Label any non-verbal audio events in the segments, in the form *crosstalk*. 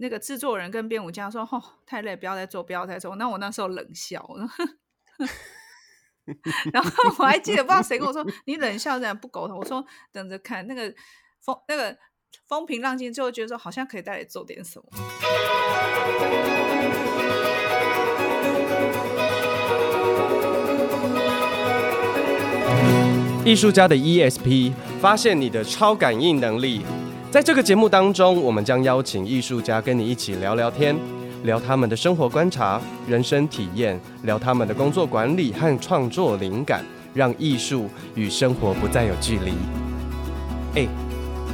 那个制作人跟编舞家说：“哦，太累，不要再做，不要再做。”那我那时候冷笑，*laughs* 然后我还记得不知道谁跟我说：“你冷笑这样不沟通。”我说：“等着看那个风，那个风平浪静之后，觉得说好像可以带来做点什么。”艺术家的 ESP，发现你的超感应能力。在这个节目当中，我们将邀请艺术家跟你一起聊聊天，聊他们的生活观察、人生体验，聊他们的工作管理和创作灵感，让艺术与生活不再有距离。哎，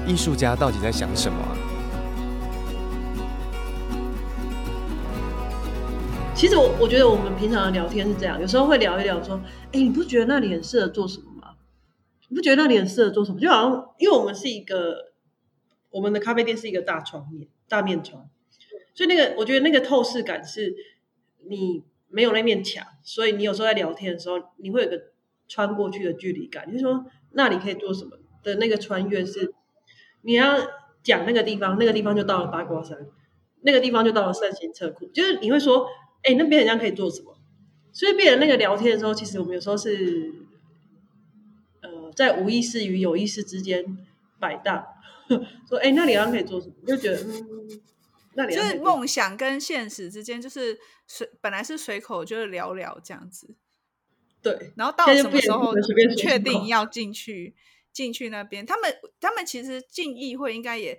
艺术家到底在想什么？其实我我觉得我们平常的聊天是这样，有时候会聊一聊说，哎，你不觉得那里很适合做什么吗？你不觉得那里很适合做什么？就好像因为我们是一个。我们的咖啡店是一个大窗面，大面窗，所以那个我觉得那个透视感是，你没有那面墙，所以你有时候在聊天的时候，你会有个穿过去的距离感。就是说那里可以做什么的那个穿越是，你要讲那个地方，那个地方就到了八卦山，那个地方就到了善行车库，就是你会说，哎，那边人家可以做什么？所以变成那个聊天的时候，其实我们有时候是，呃，在无意识与有意识之间摆荡。*laughs* 说哎，那里好像可以做什么？就觉得嗯，那里就是梦想跟现实之间，就是随本来是随口就是聊聊这样子，对。然后到什么时候确定要进去进去那边？他们他们其实进议会应该也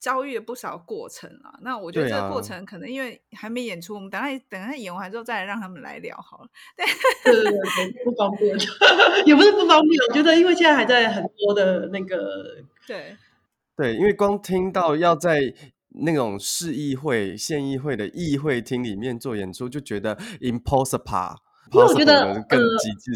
遭遇了不少过程啊。那我觉得这个过程可能因为还没演出，我们等下等下演完之后再来让他们来聊好了。对对对对，不方便，*laughs* 也不是不方便。我觉得因为现在还在很多的那个对。对，因为光听到要在那种市议会、县议会的议会厅里面做演出，就觉得 impossible。因为我觉得呃，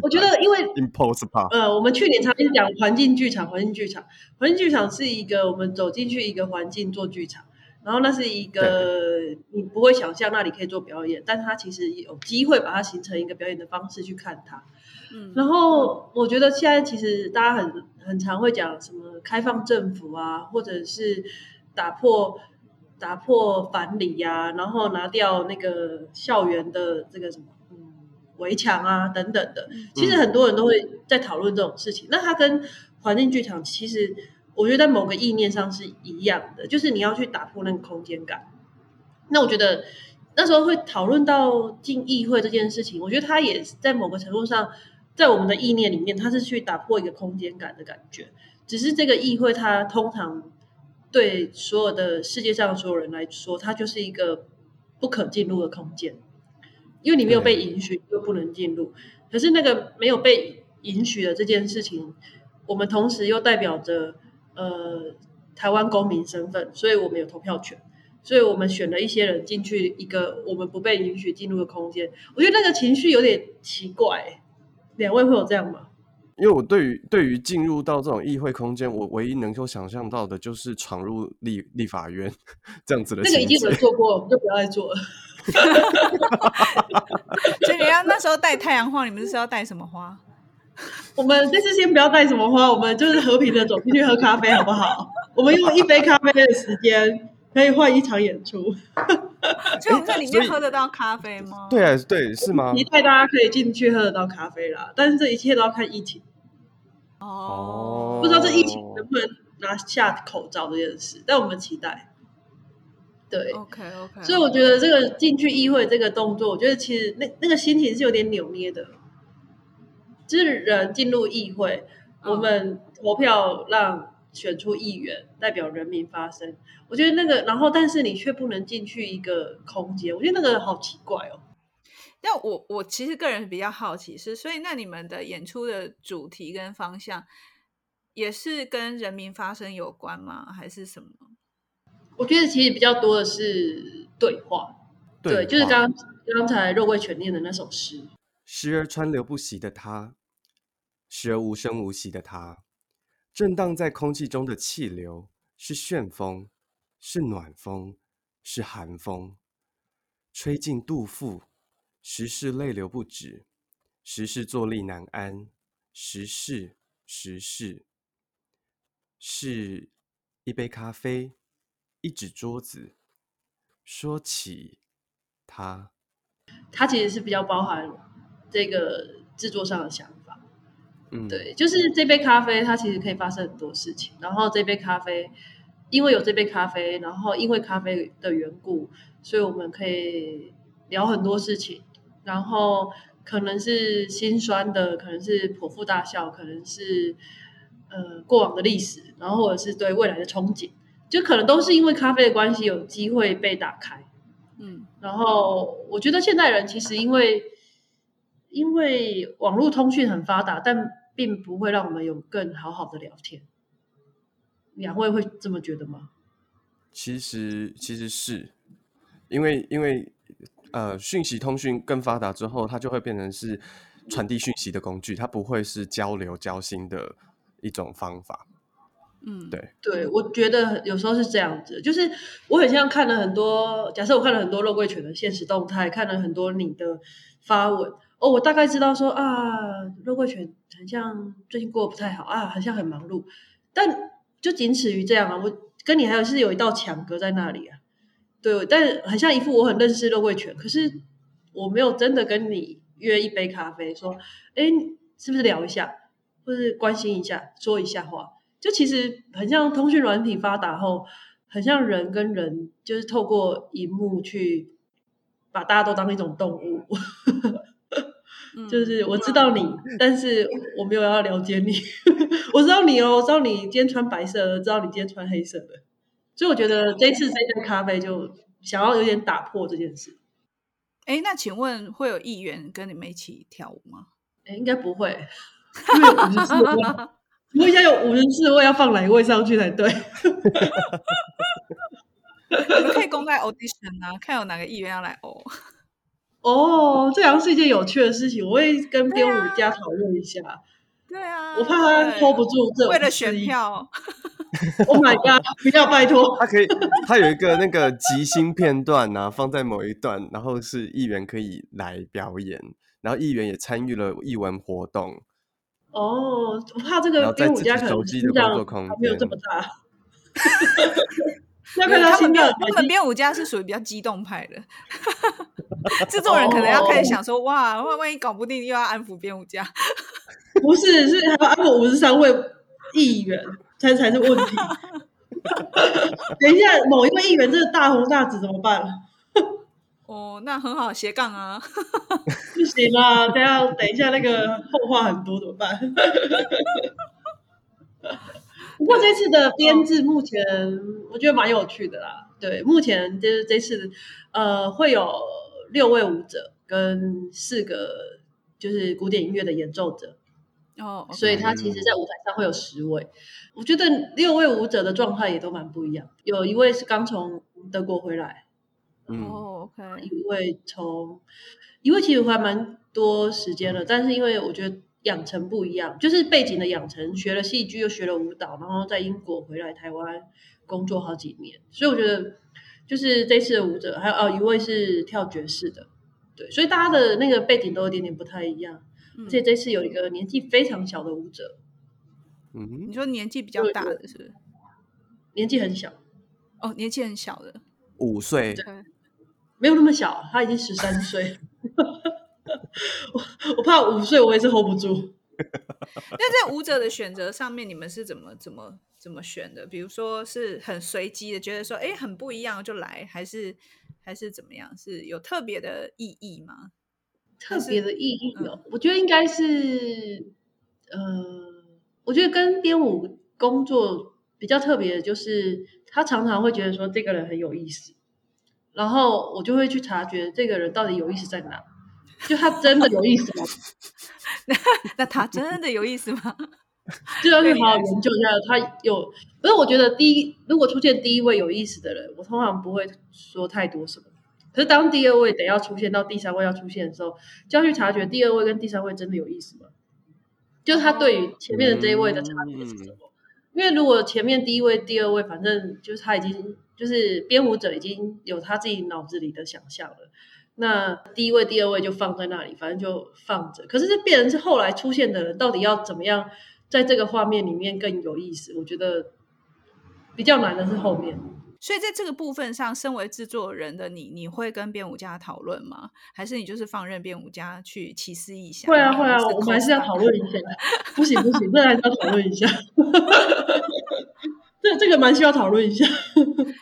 我觉得因为 impossible。呃，我们去年常经讲环境剧场，环境剧场，环境剧场是一个我们走进去一个环境做剧场，然后那是一个你不会想象那里可以做表演，但是它其实有机会把它形成一个表演的方式去看它。嗯，然后我觉得现在其实大家很很常会讲什么开放政府啊，或者是打破打破藩篱呀，然后拿掉那个校园的这个什么嗯围墙啊等等的。其实很多人都会在讨论这种事情。嗯，那它跟环境剧场其实我觉得在某个意念上是一样的，就是你要去打破那个空间感。那我觉得那时候会讨论到进议会这件事情，我觉得它也在某个程度上。在我们的意念里面，它是去打破一个空间感的感觉。只是这个议会，它通常对所有的世界上的所有人来说，它就是一个不可进入的空间，因为你没有被允许，就不能进入。可是那个没有被允许的这件事情，我们同时又代表着呃台湾公民身份，所以我们有投票权，所以我们选了一些人进去一个我们不被允许进入的空间。我觉得那个情绪有点奇怪。两位会有这样吗？因为我对于对于进入到这种议会空间，我唯一能够想象到的就是闯入立立法院 *laughs* 这样子的。那个已经有人做过了，我 *laughs* 们就不要再做了。*laughs* 所以你要那时候带太阳花，你们是要带什么花？我们这次先不要带什么花，我们就是和平的走进去喝咖啡，好不好？我们用一杯咖啡的时间。可以换一场演出，*laughs* 就我们在里面喝得到咖啡吗？*laughs* 对啊，对，是吗？期待大家可以进去喝得到咖啡啦，但是这一切都要看疫情。哦，不知道这疫情能不能拿下口罩这件事，但我们期待。对，OK OK。所以我觉得这个进去议会这个动作，我觉得其实那那个心情是有点扭捏的。就是人进入议会，我们投票让。选出议员代表人民发声，我觉得那个，然后但是你却不能进去一个空间，我觉得那个好奇怪哦。但我我其实个人比较好奇是，所以那你们的演出的主题跟方向也是跟人民发声有关吗？还是什么？我觉得其实比较多的是对话，对，对，就是刚刚才肉桂犬念的那首诗，时而川流不息的他，时而无声无息的他。震荡在空气中的气流是旋风，是暖风，是寒风，吹进肚腹，时是泪流不止，时是坐立难安，时是时是，是一杯咖啡，一纸桌子，说起它，它其实是比较包含这个制作上的想法。嗯，对，就是这杯咖啡，它其实可以发生很多事情。然后这杯咖啡，因为有这杯咖啡，然后因为咖啡的缘故，所以我们可以聊很多事情。然后可能是心酸的，可能是剖腹大笑，可能是呃过往的历史，然后或者是对未来的憧憬。就可能都是因为咖啡的关系，有机会被打开。嗯，然后我觉得现代人其实因为因为网络通讯很发达，但并不会让我们有更好好的聊天。两位会这么觉得吗？其实其实是因为因为呃讯息通讯更发达之后，它就会变成是传递讯息的工具，它不会是交流交心的一种方法。嗯，对对，我觉得有时候是这样子，就是我很像看了很多，假设我看了很多肉桂犬的现实动态，看了很多你的发文，哦，我大概知道说啊，肉桂犬很像最近过得不太好啊，好像很忙碌，但就仅此于这样啊，我跟你还有是有一道墙隔在那里啊，对，但很像一副我很认识肉桂犬，可是我没有真的跟你约一杯咖啡，说，哎，是不是聊一下，或是关心一下，说一下话。就其实很像通讯软体发达后，很像人跟人，就是透过荧幕去把大家都当一种动物。就是我知道你，但是我没有要了解你。*laughs* 我知道你哦，我知道你今天穿白色的，知道你今天穿黑色的。所以我觉得这次这杯咖啡就想要有点打破这件事。哎，那请问会有议员跟你们一起跳舞吗？哎，应该不会，因为五十四位 *laughs* 我现在有五十四位，要放哪一位上去才对？*laughs* 你们可以公开 audition 啊，看有哪个议员要来哦。哦，这好像是一件有趣的事情，我会跟编舞家讨论一下。对啊，我怕他 hold 不住这，为了选票。*laughs* *laughs* Oh my god！不要拜托，他可以，他有一个那个即兴片段啊，放在某一段，然后是议员可以来表演，然后议员也参与了艺文活动。哦，我怕这个编舞家可能心脏没有这么大。*laughs* 要看他心脏。他们编舞家是属于比较激动派的，*laughs* 制作人可能要开始想说：哇，万万一搞不定，又要安抚编舞家。不是，是还要安抚五十三位议员才才是问题。*laughs* 等一下，某一位议员真的大红大紫怎么办？*laughs* 哦，那很好，斜杠啊，不行啊，等下等一下那个后话很多怎么办？不过这次的编制目前我觉得蛮有趣的啦。对，目前就是这次呃会有六位舞者跟四个就是古典音乐的演奏者哦，oh, okay. 所以他其实在舞台上会有十位。我觉得六位舞者的状态也都蛮不一样，有一位是刚从德国回来。哦、oh,，OK，一位从一位其实还蛮多时间了，但是因为我觉得养成不一样，就是背景的养成，学了戏剧又学了舞蹈，然后在英国回来台湾工作好几年，所以我觉得就是这次的舞者还有哦一位是跳爵士的，对，所以大家的那个背景都有点点不太一样，嗯、而且这次有一个年纪非常小的舞者，嗯，你说年纪比较大的是不是？年纪很小，哦，年纪很小的五岁。没有那么小，他已经十三岁。*laughs* 我 *laughs* 我怕五岁我也是 hold 不住。*laughs* 那在舞者的选择上面，你们是怎么怎么怎么选的？比如说是很随机的，觉得说哎很不一样就来，还是还是怎么样？是有特别的意义吗？特别的意义哦，嗯、我觉得应该是，呃，我觉得跟编舞工作比较特别的就是，他常常会觉得说这个人很有意思。然后我就会去察觉这个人到底有意思在哪，就他真的有意思吗？那 *laughs* 那他真的有意思吗？*laughs* 就要去好好研究一下他有。不是我觉得第一，如果出现第一位有意思的人，我通常不会说太多什么。可是当第二位得要出现到第三位要出现的时候，就要去察觉第二位跟第三位真的有意思吗？就是他对于前面的这一位的差别是什么？嗯、因为如果前面第一位、第二位，反正就是他已经。就是编舞者已经有他自己脑子里的想象了，那第一位、第二位就放在那里，反正就放着。可是这变成是后来出现的人，到底要怎么样在这个画面里面更有意思？我觉得比较难的是后面。所以在这个部分上，身为制作人的你，你会跟编舞家讨论吗？还是你就是放任编舞家去奇思异想？会啊会啊，我们还是要讨论一下。*laughs* 不行不行，这还是要讨论一下。这这个蛮需要讨论一下。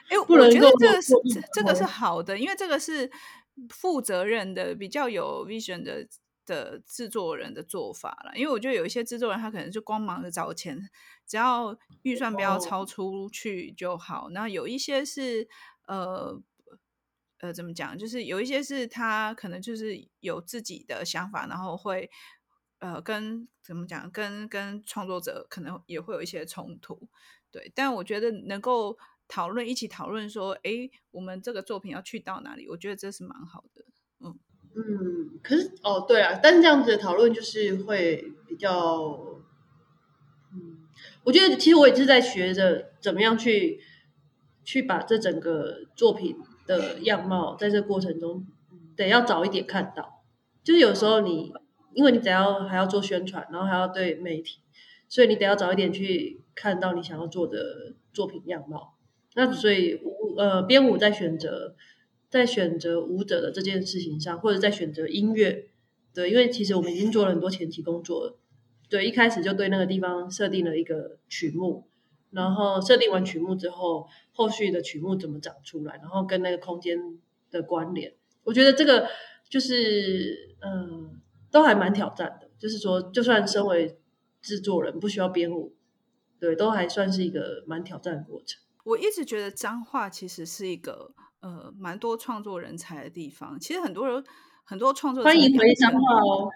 哎，我觉得这个是这个是好的，因为这个是负责任的、比较有 vision 的的制作人的做法了。因为我觉得有一些制作人，他可能就光忙着找钱，只要预算不要超出去就好。然后有一些是呃呃怎么讲，就是有一些是他可能就是有自己的想法，然后会呃跟怎么讲，跟跟创作者可能也会有一些冲突。对，但我觉得能够讨论，一起讨论说，哎，我们这个作品要去到哪里？我觉得这是蛮好的。嗯嗯，可是哦，对啊，但是这样子的讨论就是会比较，嗯，我觉得其实我也是在学着怎么样去去把这整个作品的样貌，在这过程中得要早一点看到。就是有时候你，因为你得要还要做宣传，然后还要对媒体，所以你得要早一点去。看到你想要做的作品样貌，那所以舞呃编舞在选择在选择舞者的这件事情上，或者在选择音乐，对，因为其实我们已经做了很多前期工作了，对，一开始就对那个地方设定了一个曲目，然后设定完曲目之后，后续的曲目怎么长出来，然后跟那个空间的关联，我觉得这个就是嗯、呃，都还蛮挑战的，就是说，就算身为制作人，不需要编舞。对，都还算是一个蛮挑战的过程。我一直觉得彰化其实是一个呃蛮多创作人才的地方。其实很多人很多创作欢迎回彰化哦。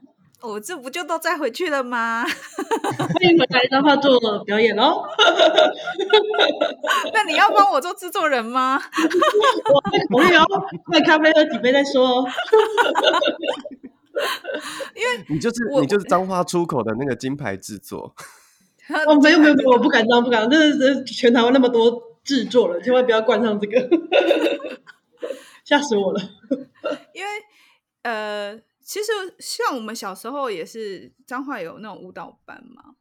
我、哦、这不就都再回去了吗？*laughs* 欢迎回来彰化做表演哦。*laughs* 那你要帮我做制作人吗？*laughs* 我会考虑哦，买咖啡喝几杯再说。因为你就是你就是彰化出口的那个金牌制作。哦，没有没有没有，我不敢当，不敢这，这是全台湾那么多制作了，千万不要冠上这个，*laughs* 吓死我了。因为呃，其实像我们小时候也是彰化有那种舞蹈班嘛，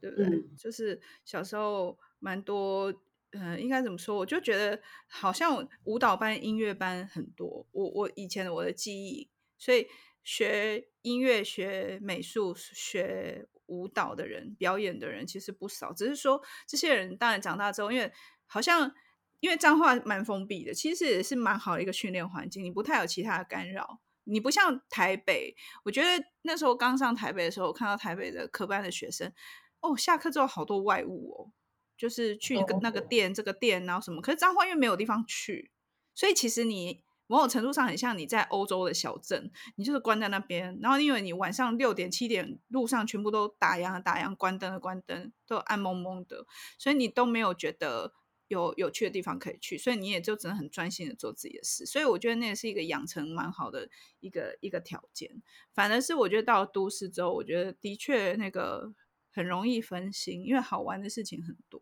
对不对？嗯、就是小时候蛮多，嗯、呃，应该怎么说？我就觉得好像舞蹈班、音乐班很多。我我以前的我的记忆，所以学音乐、学美术、学。舞蹈的人、表演的人其实不少，只是说这些人当然长大之后，因为好像因为彰化蛮封闭的，其实也是蛮好的一个训练环境，你不太有其他的干扰。你不像台北，我觉得那时候刚上台北的时候，我看到台北的科班的学生，哦，下课之后好多外物哦，就是去那个店、这个店，然后什么。可是彰化因为没有地方去，所以其实你。某种程度上很像你在欧洲的小镇，你就是关在那边，然后因为你晚上六点七点路上全部都打烊打烊，关灯的关灯，都暗蒙蒙的，所以你都没有觉得有有趣的地方可以去，所以你也就只能很专心的做自己的事。所以我觉得那也是一个养成蛮好的一个一个条件。反而是我觉得到了都市之后，我觉得的确那个很容易分心，因为好玩的事情很多。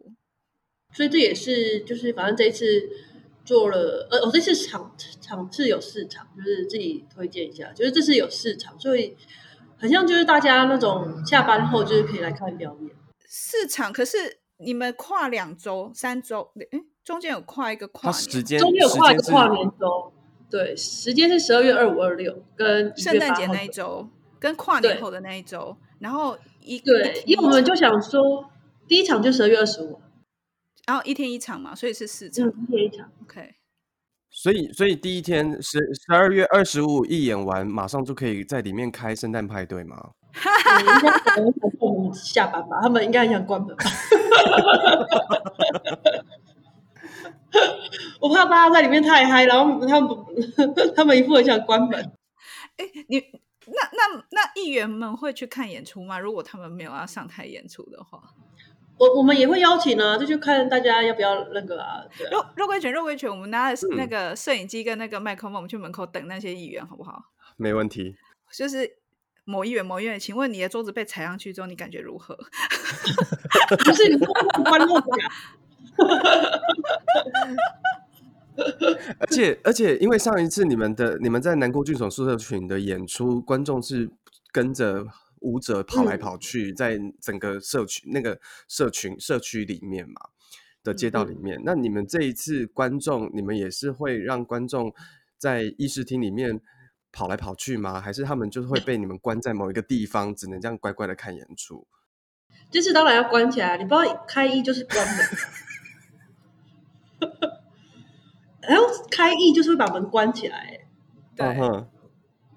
所以这也是就是反正这一次。做了，呃，我这次场场次有市场，就是自己推荐一下，就是这次有市场，所以很像就是大家那种下班后就是可以来看表演。市场，可是你们跨两周、三周，哎，中间有跨一个跨年，时间中间有跨一个跨年周，对，时间是十二月二五、二六，跟圣诞节那一周，跟跨年后的那一周，然后一对，因为我们就想说，第一场就十二月二十五。然后一天一场嘛，所以是四场。一天一场，OK。所以，所以第一天十十二月二十五一演完，马上就可以在里面开圣诞派对吗？应该可能想我们下班吧，他们应该很想关门吧。*laughs* 我怕大家在里面太嗨，然后他们 *laughs* 他们一副很想关门。哎，你那那那议员们会去看演出吗？如果他们没有要上台演出的话？我我们也会邀请啊，这就看大家要不要那个啊。肉肉桂卷，肉桂卷，我们拿那个摄影机跟那个麦克风，我们去门口等那些议员，好不好？没问题。就是某议员，某议员，请问你的桌子被踩上去之后，你感觉如何？*laughs* 不是你关录的。*laughs* 而且而且，因为上一次你们的你们在南国剧场宿舍群的演出，观众是跟着。舞者跑来跑去，在整个社区、嗯、那个社群社区里面嘛，的街道里面。嗯、那你们这一次观众，你们也是会让观众在议事厅里面跑来跑去吗？还是他们就是会被你们关在某一个地方，只能这样乖乖的看演出？这次当然要关起来，你不知道开一就是关门，*laughs* 然后开议就是会把门关起来。对。Uh-huh.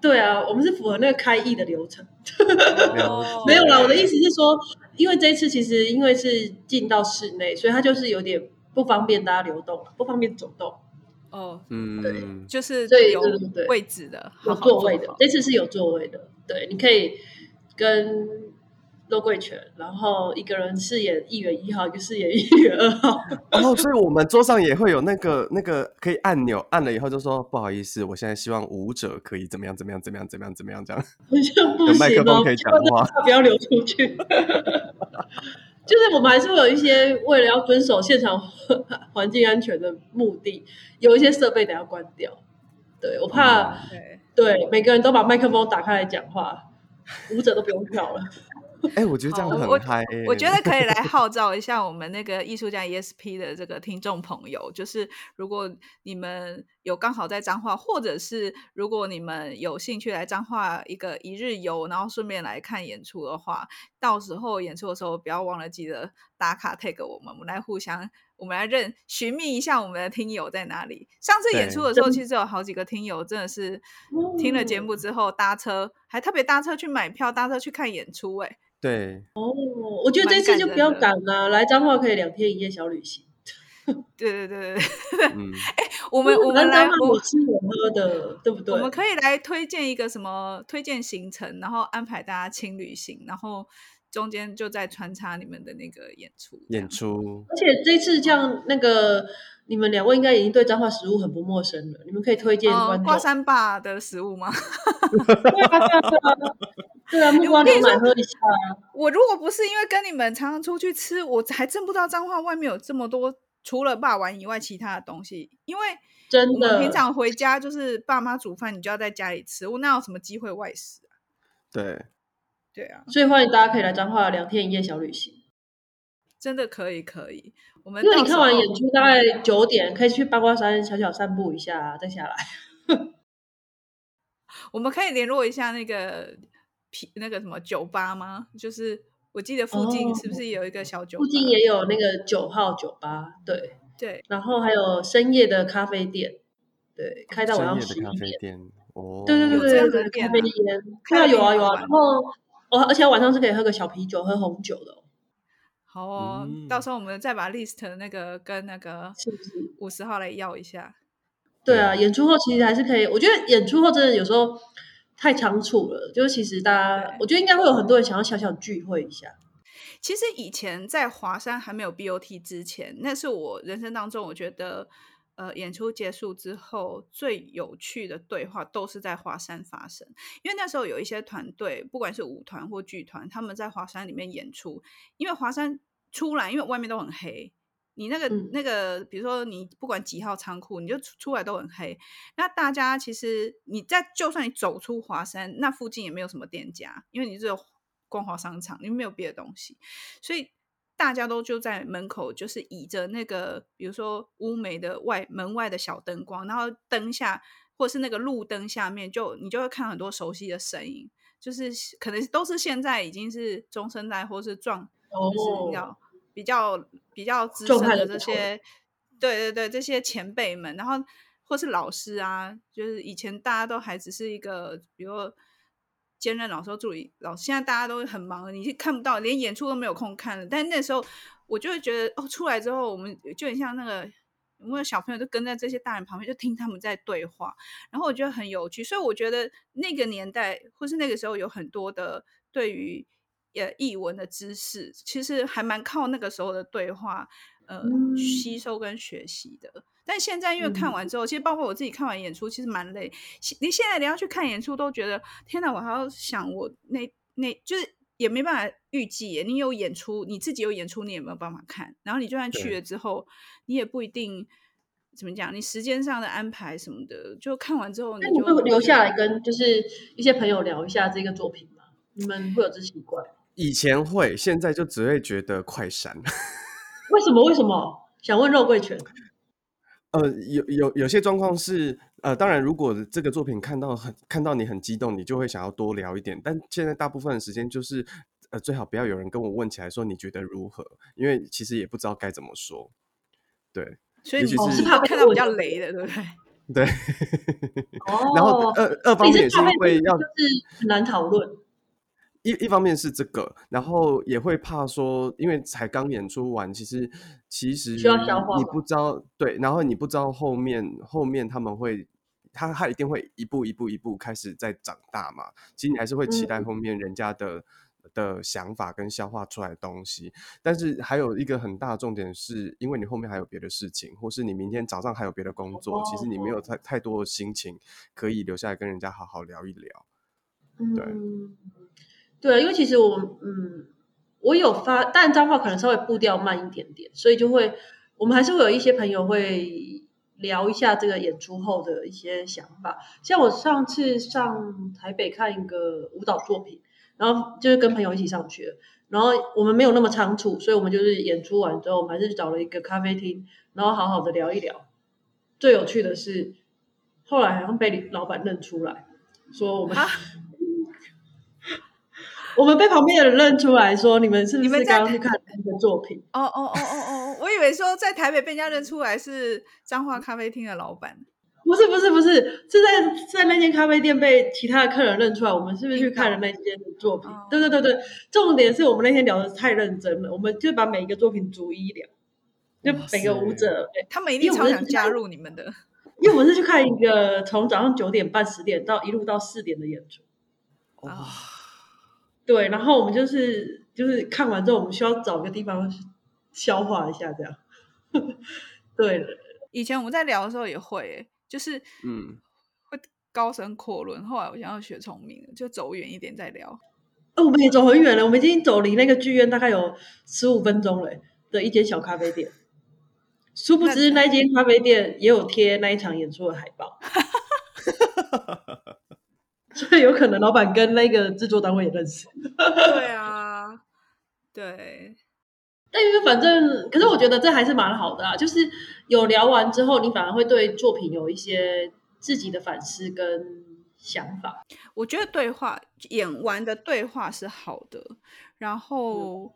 对啊，我们是符合那个开议的流程。*laughs* 没有啦，我的意思是说，因为这一次其实因为是进到室内，所以它就是有点不方便大家流动，不方便走动。哦，嗯，对，就是有位置的，有座位的。这次是有座位的，对，你可以跟。周贵全，然后一个人饰演议员一号，一个饰演议员二号。*laughs* 然后，所以我们桌上也会有那个那个可以按钮，按了以后就说不好意思，我现在希望舞者可以怎么样怎么样怎么样怎么样怎么样这样。*laughs* 好像不行哦，有麦克风可以讲话，*laughs* 不要流出去。就是我们还是会有一些为了要遵守现场环境安全的目的，有一些设备得要关掉。对，我怕，对，对每个人都把麦克风打开来讲话，舞者都不用跳了。哎、欸，我觉得这样很嗨、欸。我觉得可以来 *laughs* 号召一下我们那个艺术家 ESP 的这个听众朋友，就是如果你们有刚好在彰化，或者是如果你们有兴趣来彰化一个一日游，然后顺便来看演出的话，到时候演出的时候不要忘了记得打卡 tag 我们，我们来互相，我们来认寻觅一下我们的听友在哪里。上次演出的时候，其实有好几个听友真的是听了节目之后搭车，还特别搭车去买票，搭车去看演出、欸，哎。对哦，我觉得这次就不要赶了，来彰化可以两天一夜小旅行。*laughs* 对对对对 *laughs* 哎，我们我们来我吃我喝的，对不对？我们可以来推荐一个什么推荐行程，然后安排大家轻旅行，然后中间就在穿插你们的那个演出演出。而且这次像那个你们两位应该已经对彰化食物很不陌生了，你们可以推荐观众华山爸的食物吗？对 *laughs* 啊对啊。对啊，木瓜牛奶喝一下啊。我如果不是因为跟你们常常出去吃，我还真不知道彰化外面有这么多除了霸王以外其他的东西。因为真的，平常回家就是爸妈煮饭，你就要在家里吃，我哪有什么机会外食啊？对，对啊，所以欢迎大家可以来彰化两天一夜小旅行，真的可以可以。我们因为你看完演出大概九点，可以去八卦山小小散步一下，再下来。*laughs* 我们可以联络一下那个。那个什么酒吧吗？就是我记得附近是不是有一个小酒吧？附近也有那个九号酒吧，对对。然后还有深夜的咖啡店，对，开到晚上十一点。哦，对对对对对，咖啡店，看到有啊有啊。然后哦，而且晚上是可以喝个小啤酒、喝红酒的。好哦，到时候我们再把 list 那个跟那个五十号来要一下？对啊，演出后其实还是可以。我觉得演出后真的有时候。太仓促了，就是其实大家，我觉得应该会有很多人想要小小聚会一下。其实以前在华山还没有 BOT 之前，那是我人生当中我觉得，呃，演出结束之后最有趣的对话都是在华山发生，因为那时候有一些团队，不管是舞团或剧团，他们在华山里面演出，因为华山出来，因为外面都很黑。你那个、嗯、那个，比如说你不管几号仓库，你就出出来都很黑。那大家其实你在就算你走出华山，那附近也没有什么店家，因为你只有光华商场，你没有别的东西，所以大家都就在门口，就是倚着那个比如说乌梅的外门外的小灯光，然后灯下或是那个路灯下面，就你就会看很多熟悉的身影，就是可能都是现在已经是中生代或是壮，就是你知道。比较比较资深的这些，对对对，这些前辈们，然后或是老师啊，就是以前大家都还只是一个，比如说兼任老师助理老师，现在大家都很忙，你是看不到，连演出都没有空看了。但那时候我就会觉得，哦，出来之后，我们就很像那个，我们小朋友就跟在这些大人旁边，就听他们在对话，然后我觉得很有趣。所以我觉得那个年代或是那个时候有很多的对于。也译文的知识其实还蛮靠那个时候的对话，呃，嗯、吸收跟学习的。但现在因为看完之后，嗯、其实包括我自己看完演出，其实蛮累。你现在你要去看演出，都觉得天哪，我还要想我那那，就是也没办法预计。你有演出，你自己有演出，你也没有办法看。然后你就算去了之后，你也不一定怎么讲，你时间上的安排什么的，就看完之后你就，那你会留下来跟就是一些朋友聊一下这个作品吗？你们会有这习惯？以前会，现在就只会觉得快闪。*laughs* 为什么？为什么？想问肉桂犬。呃，有有有些状况是，呃，当然，如果这个作品看到很看到你很激动，你就会想要多聊一点。但现在大部分的时间就是，呃，最好不要有人跟我问起来说你觉得如何，因为其实也不知道该怎么说。对，所以你是怕看到比较雷的，对不对？*laughs* 对。哦。*laughs* 然后二二方面也是因为要就是很难讨论。一一方面是这个，然后也会怕说，因为才刚演出完，其实其实你不知道对，然后你不知道后面后面他们会，他他一定会一步一步一步开始在长大嘛。其实你还是会期待后面人家的、嗯、的想法跟消化出来的东西。但是还有一个很大的重点是，因为你后面还有别的事情，或是你明天早上还有别的工作，哦、其实你没有太太多的心情可以留下来跟人家好好聊一聊。对，对因为其实我嗯，我有发，但彰化可能稍微步调慢一点点，所以就会我们还是会有一些朋友会聊一下这个演出后的一些想法。像我上次上台北看一个舞蹈作品，然后就是跟朋友一起上去，然后我们没有那么仓促，所以我们就是演出完之后，我们还是找了一个咖啡厅，然后好好的聊一聊。最有趣的是，后来好像被老板认出来，说我们。我们被旁边的人认出来说：“你们是不是刚刚去看那个作品？”哦哦哦哦哦！我以为说在台北被人家认出来是彰化咖啡厅的老板。不是不是不是，是在在那间咖啡店被其他的客人认出来。我们是不是去看了那间作品？对对对对，重点是我们那天聊的太认真了，我们就把每一个作品逐一聊，就每个舞者，他们一定超想加入你们的，因为我们是去看一个从早上九点半十点到一路到四点的演出。哇、哦。对，然后我们就是就是看完之后，我们需要找个地方消化一下，这样。*laughs* 对，以前我们在聊的时候也会，就是嗯，会高声阔论。后来我想要学聪明了，就走远一点再聊。哦，我们也走很远了，我们已经走离那个剧院大概有十五分钟了，的一间小咖啡店。殊不知那间咖啡店也有贴那一场演出的海报。*laughs* 所以有可能老板跟那个制作单位也认识。对啊，对。但因为反正，可是我觉得这还是蛮好的啊。就是有聊完之后，你反而会对作品有一些自己的反思跟想法。我觉得对话演完的对话是好的。然后，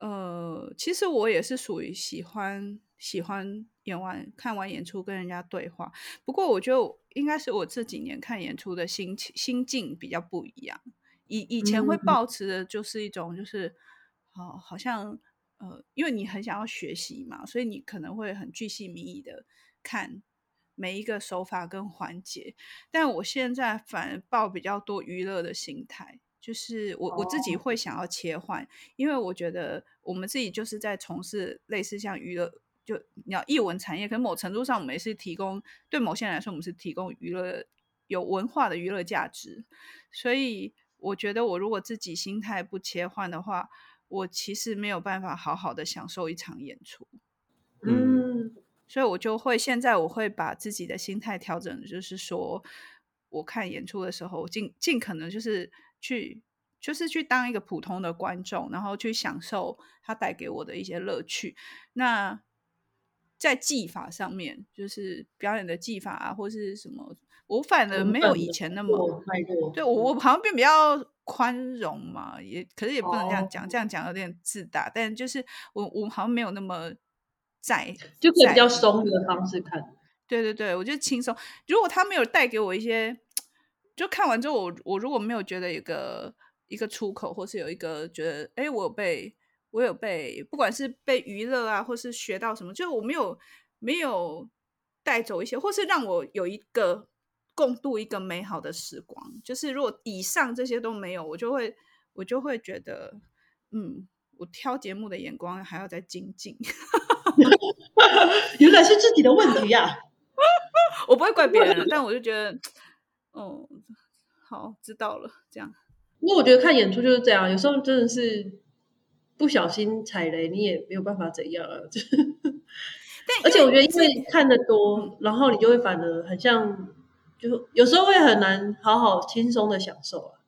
嗯、呃，其实我也是属于喜欢喜欢演完看完演出跟人家对话。不过，我觉得。应该是我这几年看演出的心情心境比较不一样。以以前会抱持的就是一种，就是好，好像呃，因为你很想要学习嘛，所以你可能会很巨细靡遗的看每一个手法跟环节。但我现在反而抱比较多娱乐的心态，就是我我自己会想要切换，因为我觉得我们自己就是在从事类似像娱乐。就你要艺文产业，可能某程度上我们也是提供，对某些人来说，我们是提供娱乐有文化的娱乐价值。所以我觉得，我如果自己心态不切换的话，我其实没有办法好好的享受一场演出。嗯，所以我就会现在我会把自己的心态调整，就是说，我看演出的时候，尽尽可能就是去，就是去当一个普通的观众，然后去享受它带给我的一些乐趣。那在技法上面，就是表演的技法啊，或是什么，我反而没有以前那么，对我我好像变比较宽容嘛，也可是也不能这样讲，哦、这样讲有点自大，但就是我我好像没有那么在，就可以比较松的方式看。对对对，我就轻松。如果他没有带给我一些，就看完之后，我我如果没有觉得一个一个出口，或是有一个觉得，哎，我有被。我有被，不管是被娱乐啊，或是学到什么，就我没有没有带走一些，或是让我有一个共度一个美好的时光。就是如果以上这些都没有，我就会我就会觉得，嗯，我挑节目的眼光还要再精进。*laughs* 原来是自己的问题呀、啊！*laughs* 我不会怪别人，*laughs* 但我就觉得，哦，好，知道了，这样。因为我觉得看演出就是这样，有时候真的是。不小心踩雷，你也没有办法怎样啊。*laughs* 而且我觉得，因为看的多，然后你就会反而很像，就有时候会很难好好轻松的享受啊。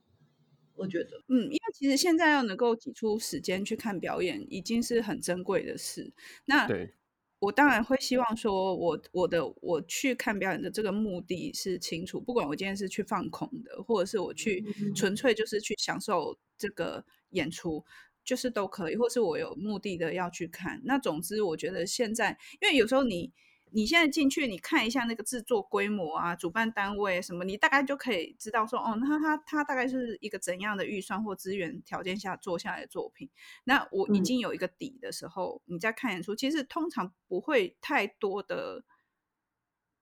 我觉得，嗯，因为其实现在要能够挤出时间去看表演，已经是很珍贵的事。那对，我当然会希望说我，我我的我去看表演的这个目的是清楚，不管我今天是去放空的，或者是我去纯粹就是去享受这个演出，就是都可以，或是我有目的的要去看。那总之，我觉得现在，因为有时候你。你现在进去，你看一下那个制作规模啊，主办单位什么，你大概就可以知道说，哦，那他他大概是一个怎样的预算或资源条件下做下来的作品。那我已经有一个底的时候，嗯、你再看演出，其实通常不会太多的，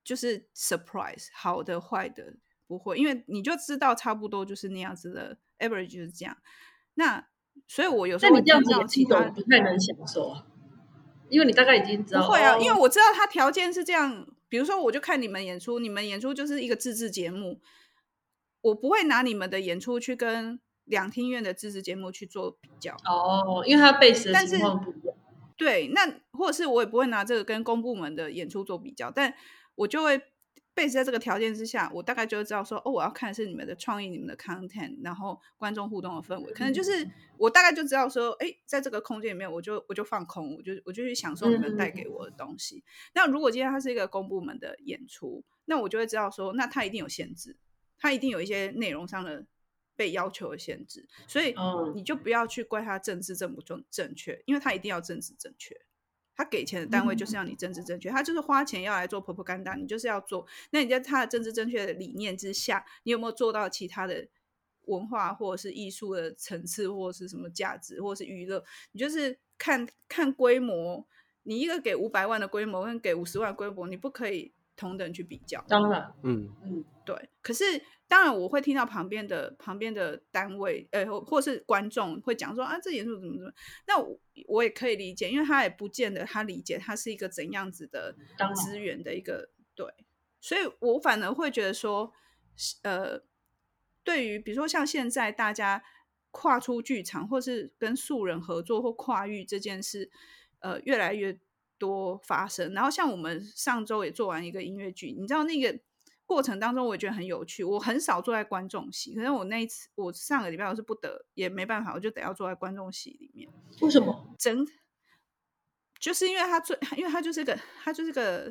就是 surprise，好的坏的不会，因为你就知道差不多就是那样子的 average 就是这样。那所以，我有时候你这样子其实不太能享受啊。因为你大概已经知道，不会啊，因为我知道他条件是这样。比如说，我就看你们演出，你们演出就是一个自制节目，我不会拿你们的演出去跟两厅院的自制节目去做比较。哦，因为他 base 的情况不一样。对，那或者是我也不会拿这个跟公部门的演出做比较，但我就会。Base 在这个条件之下，我大概就会知道说，哦，我要看的是你们的创意、你们的 content，然后观众互动的氛围，可能就是我大概就知道说，哎，在这个空间里面，我就我就放空，我就我就去享受你们带给我的。东西。那如果今天它是一个公部门的演出，那我就会知道说，那它一定有限制，它一定有一些内容上的被要求的限制，所以你就不要去怪它政治正不正正确，因为它一定要政治正确。他给钱的单位就是要你政治正确，他就是花钱要来做 propaganda，你就是要做。那你在他的政治正确的理念之下，你有没有做到其他的文化或者是艺术的层次，或者是什么价值，或者是娱乐？你就是看看规模，你一个给五百万的规模跟给五十万规模，你不可以同等去比较。当然，嗯嗯，对。可是。当然，我会听到旁边的旁边的单位，呃，或是观众会讲说啊，这演出怎么怎么，那我，我也可以理解，因为他也不见得他理解他是一个怎样子的资源的一个对，所以我反而会觉得说，呃，对于比如说像现在大家跨出剧场，或是跟素人合作或跨域这件事，呃，越来越多发生。然后像我们上周也做完一个音乐剧，你知道那个。过程当中，我也觉得很有趣。我很少坐在观众席，可是我那一次，我上个礼拜我是不得，也没办法，我就得要坐在观众席里面。为什么？整就是因为他最，因为他就是个，他就是个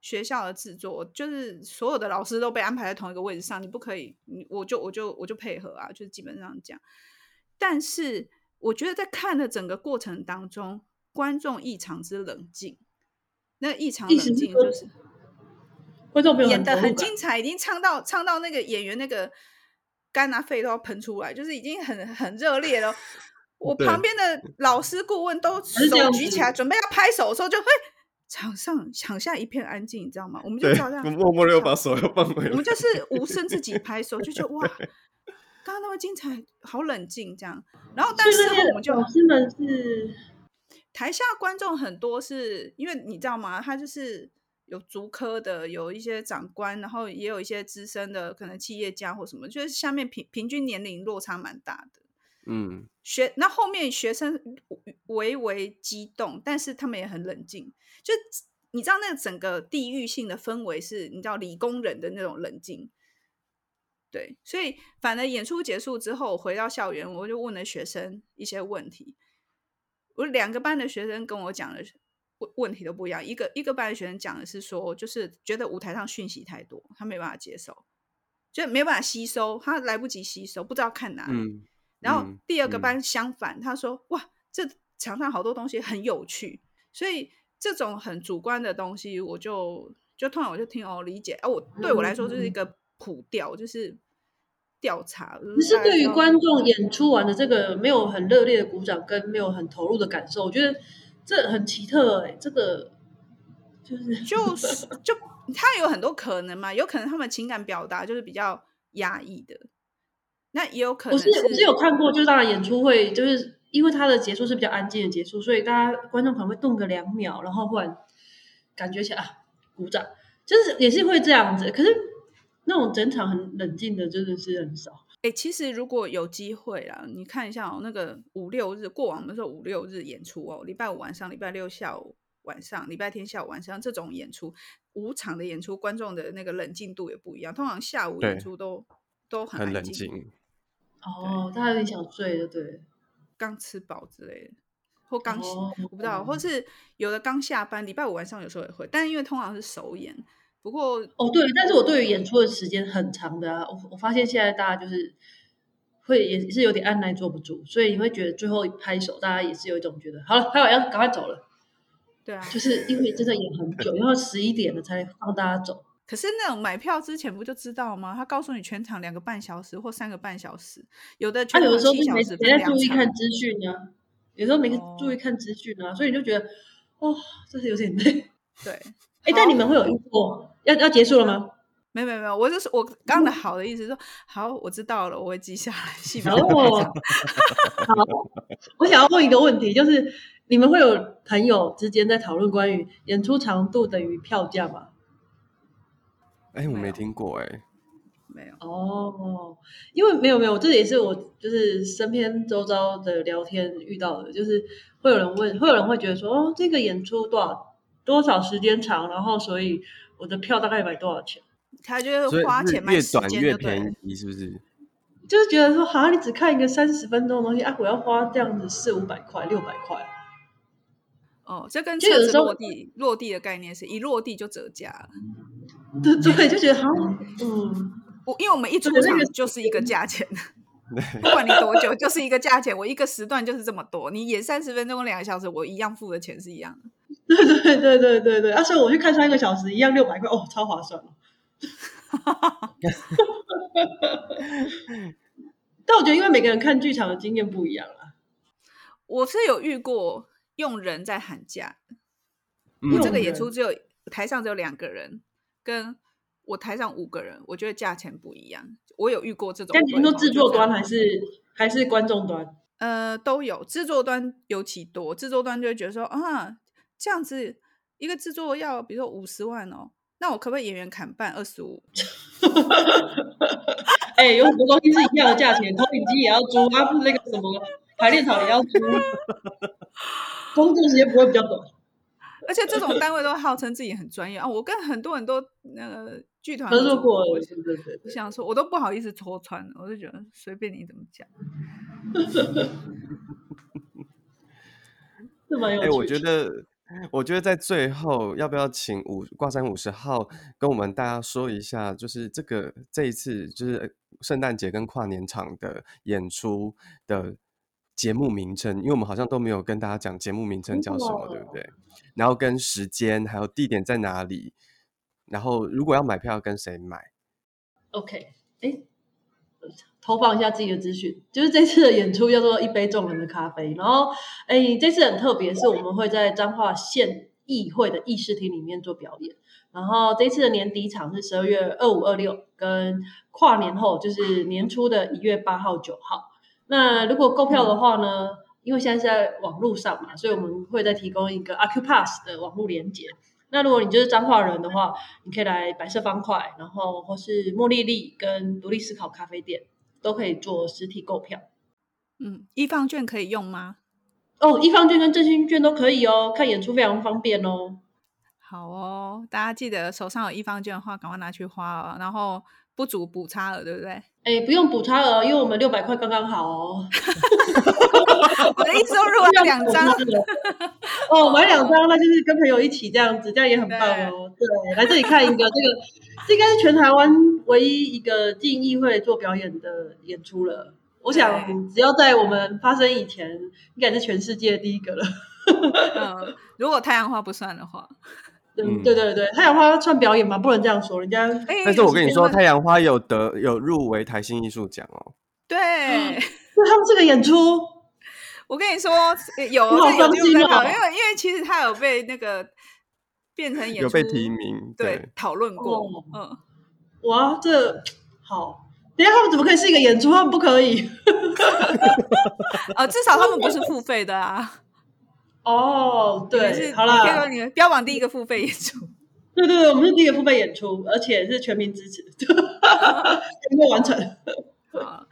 学校的制作，就是所有的老师都被安排在同一个位置上，你不可以，你我就我就我就配合啊，就是基本上讲。但是我觉得在看的整个过程当中，观众异常之冷静，那异常冷静就是观众。演的很精彩，已经唱到唱到那个演员那个肝啊肺都要喷出来，就是已经很很热烈了。我旁边的老师顾问都手举起来准备要拍手的时候，就会场上场下一片安静，你知道吗？我们就照这样默默的又把手又放回来。我们就是无声自己 *laughs* 拍手，就觉得哇，刚刚那么精彩，好冷静这样。然后但是我们就老师们是台下观众很多是因为你知道吗？他就是。有足科的，有一些长官，然后也有一些资深的，可能企业家或什么，就是下面平平均年龄落差蛮大的。嗯，学那后面学生微微激动，但是他们也很冷静。就你知道那个整个地域性的氛围是，你知道理工人的那种冷静。对，所以反而演出结束之后回到校园，我就问了学生一些问题。我两个班的学生跟我讲的。问问题都不一样，一个一个班的学生讲的是说，就是觉得舞台上讯息太多，他没办法接受，就没办法吸收，他来不及吸收，不知道看哪里。嗯、然后第二个班相反，嗯、他说：“哇，这场上好多东西很有趣。”所以这种很主观的东西，我就就突然我就听哦理解。啊，我对我来说就是一个普调，就是调查。可是对于观众演出完的这个没有很热烈的鼓掌，跟没有很投入的感受，我觉得。这很奇特哎、欸，这个就是就 *laughs* 是就他有很多可能嘛，有可能他们情感表达就是比较压抑的，那也有可能是。我是我是有看过，就是当然演出会就是因为他的结束是比较安静的结束，所以大家观众可能会动个两秒，然后忽然感觉起来啊鼓掌，就是也是会这样子。可是那种整场很冷静的，真的是很少。哎、欸，其实如果有机会啦，你看一下哦，那个五六日过往的时候，五六日演出哦，礼拜五晚上、礼拜六下午晚上、礼拜天下午晚上这种演出，五场的演出，观众的那个冷静度也不一样。通常下午演出都都很，很冷静。哦，大家有点想睡的，对，刚吃饱之类的。或刚、哦、我不知道，或是有的刚下班，礼拜五晚上有时候也会，但因为通常是首演。不过哦，对，但是我对于演出的时间很长的啊，我我发现现在大家就是会也是有点按耐坐不住，所以你会觉得最后一拍手，大家也是有一种觉得好了，还有要赶快走了。对啊，就是因为真的演很久，*laughs* 然后十一点了才放大家走。可是那种买票之前不就知道吗？他告诉你全场两个半小时或三个半小时，有的全场七小时。他、啊、有的时候没没在注意看资讯呢，有时候没注意看资讯呢，所以你就觉得哦，这是有点累。对，哎，但你们会有遇过要要结束了吗？没有没有没有，我就是我刚刚的好的意思说，好，我知道了，我会记下来。细哦，好，我想要问一个问题，就是你们会有朋友之间在讨论关于演出长度等于票价吗？哎，我没听过哎，没有哦，因为没有没有，这也是我就是身边周遭的聊天遇到的，就是会有人问，会有人会觉得说，哦，这个演出多少多少时间长，然后所以我的票大概买多少钱？他就是花钱买时间越短越便宜，是不是？就是觉得说，好像你只看一个三十分钟的东西啊，我要花这样子四五百块、六百块。哦，这跟车子落地落地的概念是一落地就折价了。对对，就觉得好，嗯，我因为我们一出场就是一个价钱，*laughs* 不管你多久就是一个价钱，我一个时段就是这么多，你演三十分钟两个小时，我一样付的钱是一样的。对对对对对对，啊，所以我去看三个小时一样六百块，哦，超划算了。但我觉得，因为每个人看剧场的经验不一样啊。我是有遇过用人在喊价，因为这个演出只有台上只有两个人。跟我台上五个人，我觉得价钱不一样。我有遇过这种，但你说制作端还是还是观众端？呃，都有。制作端尤其多，制作端就会觉得说啊，这样子一个制作要比如说五十万哦，那我可不可以演员砍半二十五？*laughs* 哎、欸，有很多东西是一样的价钱，投影机也要租，啊，不是那个什么排练场也要租，工作时间不会比较短。而且这种单位都号称自己很专业啊！我跟很多很多那个剧团合作过，我想说，我都不好意思戳穿，我就觉得随便你怎么讲。*laughs* 哎、欸，我觉得，我觉得在最后要不要请五挂山五十号跟我们大家说一下，就是这个这一次就是圣诞节跟跨年场的演出的节目名称，因为我们好像都没有跟大家讲节目名称叫什么，哦、对不对？然后跟时间，还有地点在哪里？然后如果要买票，要跟谁买？OK，哎，投放一下自己的资讯，就是这次的演出叫做《一杯众人的咖啡》。然后，哎，这次很特别，是我们会在彰化县议会的议事厅里面做表演。然后，这次的年底场是十二月二五、二六，跟跨年后就是年初的一月八号、九号。那如果购票的话呢？因为现在是在网络上嘛，所以我们会再提供一个 Accupass 的网络连接。那如果你就是彰化人的话，你可以来白色方块，然后或是茉莉莉跟独立思考咖啡店都可以做实体购票。嗯，艺 FUN 券可以用吗？哦，艺 FUN 券跟振兴券都可以哦，看演出非常方便哦。好哦，大家记得手上有艺 FUN 券的话，赶快拿去花哦。然后不足补差额，对不对？*laughs* 哎，不用补差额，因为我们六百块刚刚好哦。*laughs* 我的意思说，如果要两张，*laughs* 哦，买两张，那就是跟朋友一起这样子，这样也很棒哦。对，对，来这里看一个，这个这应该是全台湾唯一一个进议会做表演的演出了。我想，只要在我们发生以前，应该是全世界第一个了。嗯，如果太阳花不算的话，嗯，对对对，太阳花算表演吗？不能这样说，人家。但是我跟你说，太阳花有得有入围台新艺术奖哦。对，*laughs* 那他们这个演出。我跟你说，有 *laughs* 有有因为因为其实他有被那个变成演出，有被提名，对，讨论过，哦、嗯，哇，这好，等下他们怎么可以是一个演出？他们不可以，啊，*laughs* 至少他们不是付费的啊。哦，对，是好了，你们标榜第一个付费演出，*laughs* 对对对，我们是第一个付费演出，而且是全民支持，*laughs* 全部完成。*laughs* 好。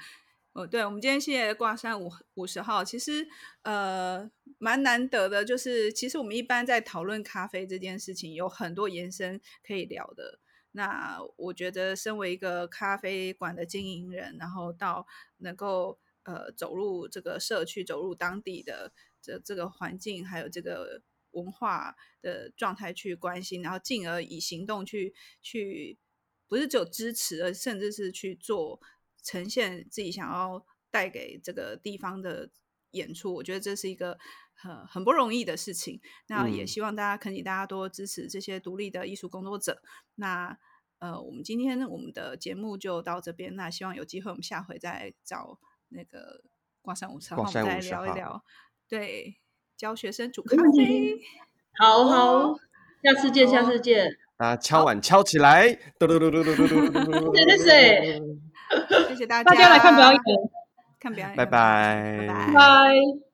哦，对，我们今天谢谢挂山五五十号，其实呃蛮难得的，就是其实我们一般在讨论咖啡这件事情，有很多延伸可以聊的。那我觉得，身为一个咖啡馆的经营人，然后到能够呃走入这个社区，走入当地的这这个环境还有这个文化的状态去关心，然后进而以行动去去，不是只有支持，而甚至是去做呈现自己想要带给这个地方的演出。我觉得这是一个很很不容易的事情。那也希望大家，恳请大家多支持这些独立的艺术工作者。那呃，我们今天我们的节目就到这边。那希望有机会，我们下回再找那个挂山五十号，我们再聊一聊。对，教学生煮咖啡。*laughs* 好好，下次见，下次见。啊，敲碗敲起来！嘟嘟嘟嘟嘟嘟嘟嘟嘟。谢谢谢谢，谢谢大家，大家来看表演，看表演，拜拜，拜拜。